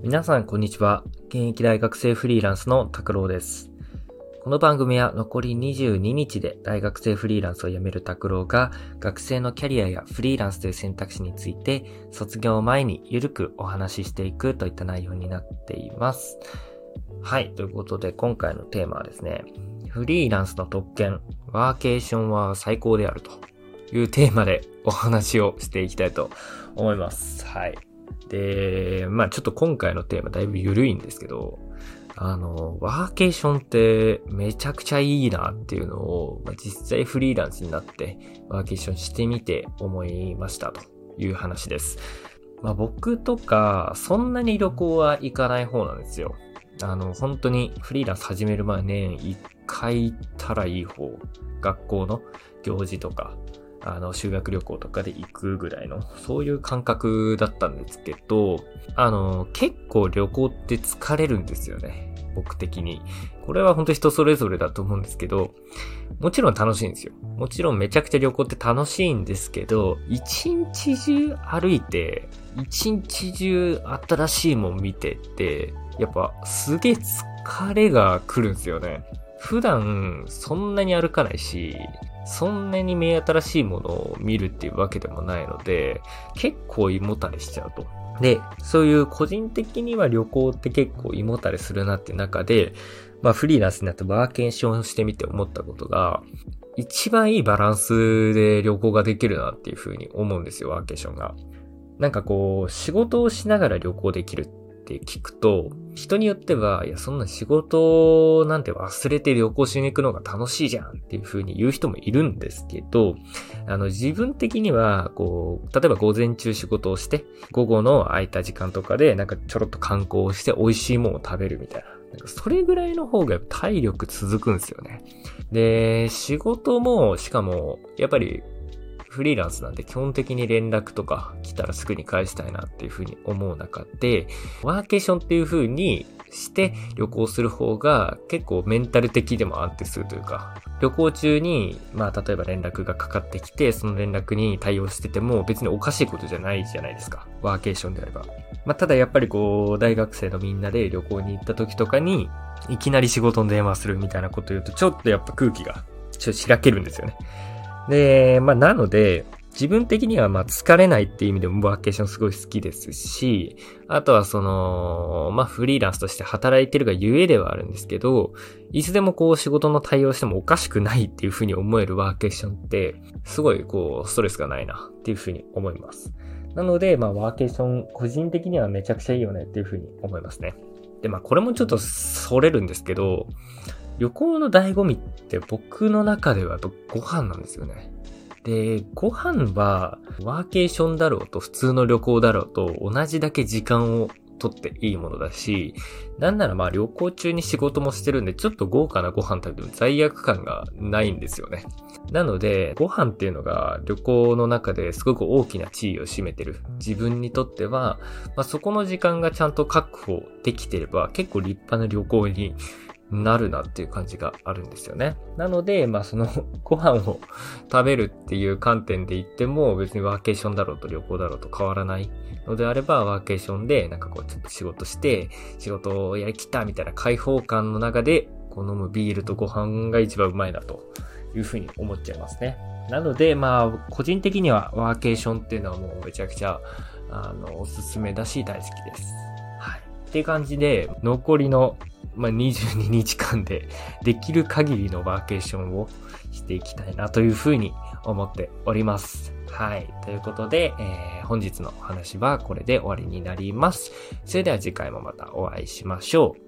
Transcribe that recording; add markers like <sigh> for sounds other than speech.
皆さんこんにちは。現役大学生フリーランスの拓郎です。この番組は残り22日で大学生フリーランスを辞める拓郎が学生のキャリアやフリーランスという選択肢について卒業前にゆるくお話ししていくといった内容になっています。はい。ということで今回のテーマはですね、フリーランスの特権、ワーケーションは最高であるというテーマでお話をしていきたいと思います。はい。で、まあちょっと今回のテーマだいぶ緩いんですけど、あの、ワーケーションってめちゃくちゃいいなっていうのを、まあ、実際フリーランスになってワーケーションしてみて思いましたという話です。まあ僕とかそんなに旅行は行かない方なんですよ。あの、本当にフリーランス始める前年1回行ったらいい方。学校の行事とか、あの、修学旅行とかで行くぐらいの、そういう感覚だったんですけど、あの、結構旅行って疲れるんですよね。僕的に。これは本当人それぞれだと思うんですけど、もちろん楽しいんですよ。もちろんめちゃくちゃ旅行って楽しいんですけど、一日中歩いて、一日中新しいもん見てって、やっぱすげえ疲れが来るんですよね。普段そんなに歩かないし、そんなに目新しいものを見るっていうわけでもないので、結構胃もたれしちゃうと。で、そういう個人的には旅行って結構胃もたれするなって中で、まあフリーランスになってワーケーションしてみて思ったことが、一番いいバランスで旅行ができるなっていうふうに思うんですよ、ワーケーションが。なんかこう、仕事をしながら旅行できるっって聞くと、人によっては、いや、そんな仕事なんて忘れて旅行しに行くのが楽しいじゃんっていう風に言う人もいるんですけど、あの、自分的には、こう、例えば午前中仕事をして、午後の空いた時間とかで、なんかちょろっと観光をして美味しいものを食べるみたいな。なんかそれぐらいの方が体力続くんですよね。で、仕事も、しかも、やっぱり、フリーランスなんで基本的に連絡とか来たらすぐに返したいなっていうふうに思う中で、ワーケーションっていうふうにして旅行する方が結構メンタル的でも安定するというか、旅行中に、まあ例えば連絡がかかってきて、その連絡に対応してても別におかしいことじゃないじゃないですか。ワーケーションであれば。まあただやっぱりこう、大学生のみんなで旅行に行った時とかに、いきなり仕事の電話するみたいなこと言うと、ちょっとやっぱ空気が、ちょっとしらけるんですよね。で、まあ、なので、自分的にはまあ疲れないっていう意味でもワーケーションすごい好きですし、あとはその、まあフリーランスとして働いてるがゆえではあるんですけど、いつでもこう仕事の対応してもおかしくないっていうふうに思えるワーケーションって、すごいこうストレスがないなっていうふうに思います。なので、まあワーケーション個人的にはめちゃくちゃいいよねっていうふうに思いますね。で、まあこれもちょっとそれるんですけど、旅行の醍醐味って僕の中ではご飯なんですよね。で、ご飯はワーケーションだろうと普通の旅行だろうと同じだけ時間を取っていいものだし、なんならまあ旅行中に仕事もしてるんでちょっと豪華なご飯食べても罪悪感がないんですよね。なので、ご飯っていうのが旅行の中ですごく大きな地位を占めてる自分にとっては、まあ、そこの時間がちゃんと確保できてれば結構立派な旅行になるなっていう感じがあるんですよね。なので、まあその <laughs> ご飯を食べるっていう観点で言っても別にワーケーションだろうと旅行だろうと変わらないのであればワーケーションでなんかこうちょっと仕事して仕事をやりきったみたいな開放感の中でこう飲むビールとご飯が一番うまいなというふうに思っちゃいますね。なので、まあ個人的にはワーケーションっていうのはもうめちゃくちゃあのおすすめだし大好きです。はい。っていう感じで残りのまあ、22日間でできる限りのバーケーションをしていきたいなというふうに思っております。はい。ということで、えー、本日のお話はこれで終わりになります。それでは次回もまたお会いしましょう。